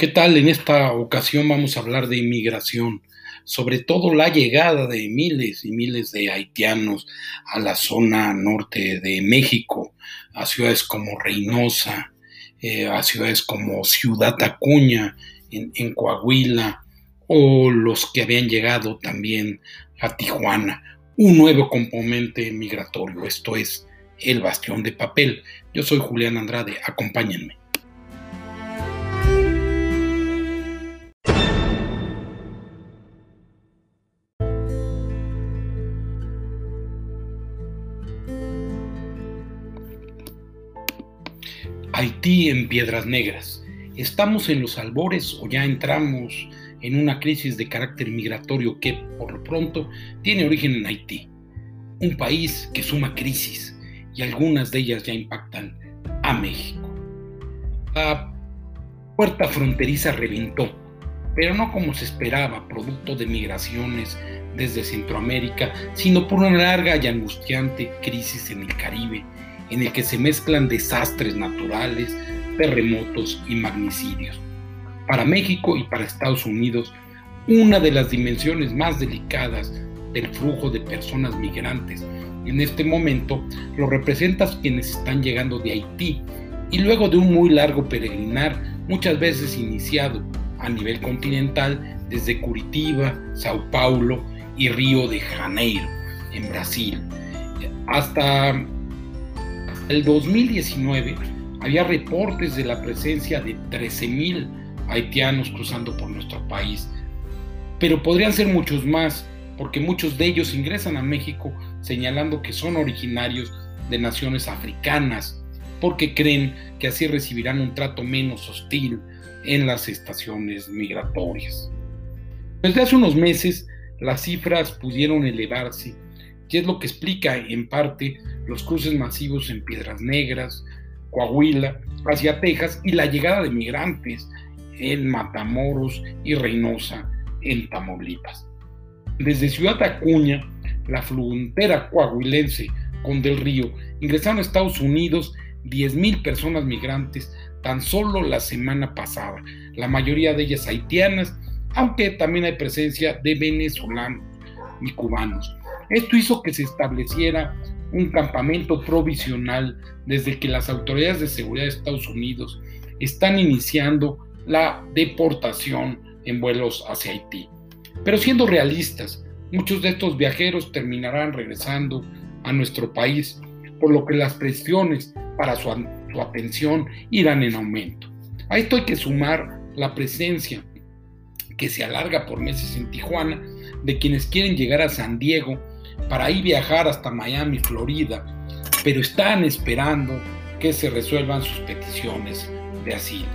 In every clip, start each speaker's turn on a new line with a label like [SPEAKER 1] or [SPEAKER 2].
[SPEAKER 1] ¿Qué tal? En esta ocasión vamos a hablar de inmigración, sobre todo la llegada de miles y miles de haitianos a la zona norte de México, a ciudades como Reynosa, eh, a ciudades como Ciudad Acuña, en, en Coahuila, o los que habían llegado también a Tijuana. Un nuevo componente migratorio, esto es el bastión de papel. Yo soy Julián Andrade, acompáñenme. Haití en Piedras Negras. ¿Estamos en los albores o ya entramos en una crisis de carácter migratorio que, por lo pronto, tiene origen en Haití? Un país que suma crisis y algunas de ellas ya impactan a México. La puerta fronteriza reventó, pero no como se esperaba, producto de migraciones desde Centroamérica, sino por una larga y angustiante crisis en el Caribe en el que se mezclan desastres naturales, terremotos y magnicidios. Para México y para Estados Unidos, una de las dimensiones más delicadas del flujo de personas migrantes en este momento lo representan quienes están llegando de Haití y luego de un muy largo peregrinar, muchas veces iniciado a nivel continental desde Curitiba, Sao Paulo y Río de Janeiro, en Brasil, hasta el 2019 había reportes de la presencia de 13.000 haitianos cruzando por nuestro país, pero podrían ser muchos más, porque muchos de ellos ingresan a México señalando que son originarios de naciones africanas, porque creen que así recibirán un trato menos hostil en las estaciones migratorias. Desde hace unos meses las cifras pudieron elevarse y es lo que explica en parte los cruces masivos en Piedras Negras, Coahuila, hacia Texas y la llegada de migrantes en Matamoros y Reynosa, en Tamaulipas. Desde Ciudad Acuña, la frontera coahuilense con Del Río, ingresaron a Estados Unidos 10.000 personas migrantes tan solo la semana pasada, la mayoría de ellas haitianas, aunque también hay presencia de venezolanos y cubanos. Esto hizo que se estableciera un campamento provisional desde que las autoridades de seguridad de Estados Unidos están iniciando la deportación en vuelos hacia Haití. Pero siendo realistas, muchos de estos viajeros terminarán regresando a nuestro país, por lo que las presiones para su, atención irán en aumento. A esto hay que sumar la presencia que se alarga por meses en Tijuana de quienes quieren llegar a San Diego para ahí viajar hasta Miami, Florida, pero están esperando que se resuelvan sus peticiones de asilo.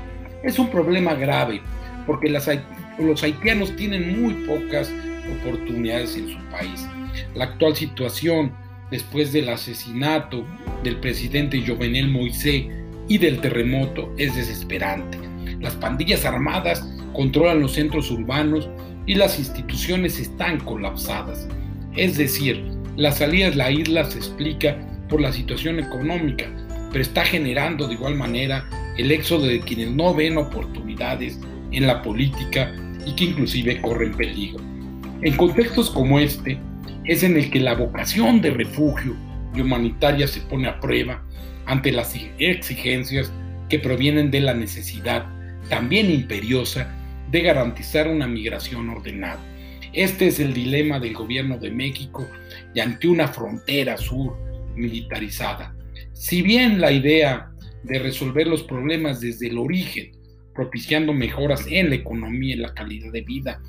[SPEAKER 1] Es un problema grave porque los haitianos tienen muy pocas oportunidades en su país. La actual situación, después del asesinato del presidente Jovenel Moisés y del terremoto, es desesperante. Las pandillas armadas controlan los centros urbanos y las instituciones están colapsadas. Es decir, la salida de la isla se explica por la situación económica, pero está generando de igual manera el éxodo de quienes no ven oportunidades en la política y que inclusive corren peligro. En contextos como este, es en el que la vocación de refugio y humanitaria se pone a prueba ante las exigencias que provienen de la necesidad, también imperiosa, de garantizar una migración ordenada. Este es el dilema del gobierno de México y ante una frontera sur militarizada. Si bien la idea de resolver los problemas desde el origen, propiciando mejoras en la economía y la calidad de vida,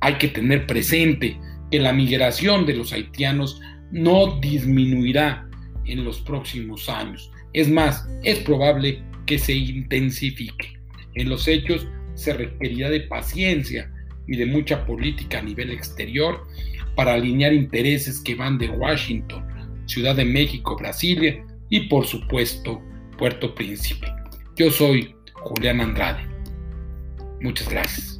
[SPEAKER 1] hay que tener presente que la migración de los haitianos no disminuirá en los próximos años. Es más, es probable que se intensifique. En los hechos se requerirá de paciencia y de mucha política a nivel exterior para alinear intereses que van de Washington, Ciudad de México, Brasilia y por supuesto Puerto Príncipe. Yo soy Julián Andrade. Muchas gracias.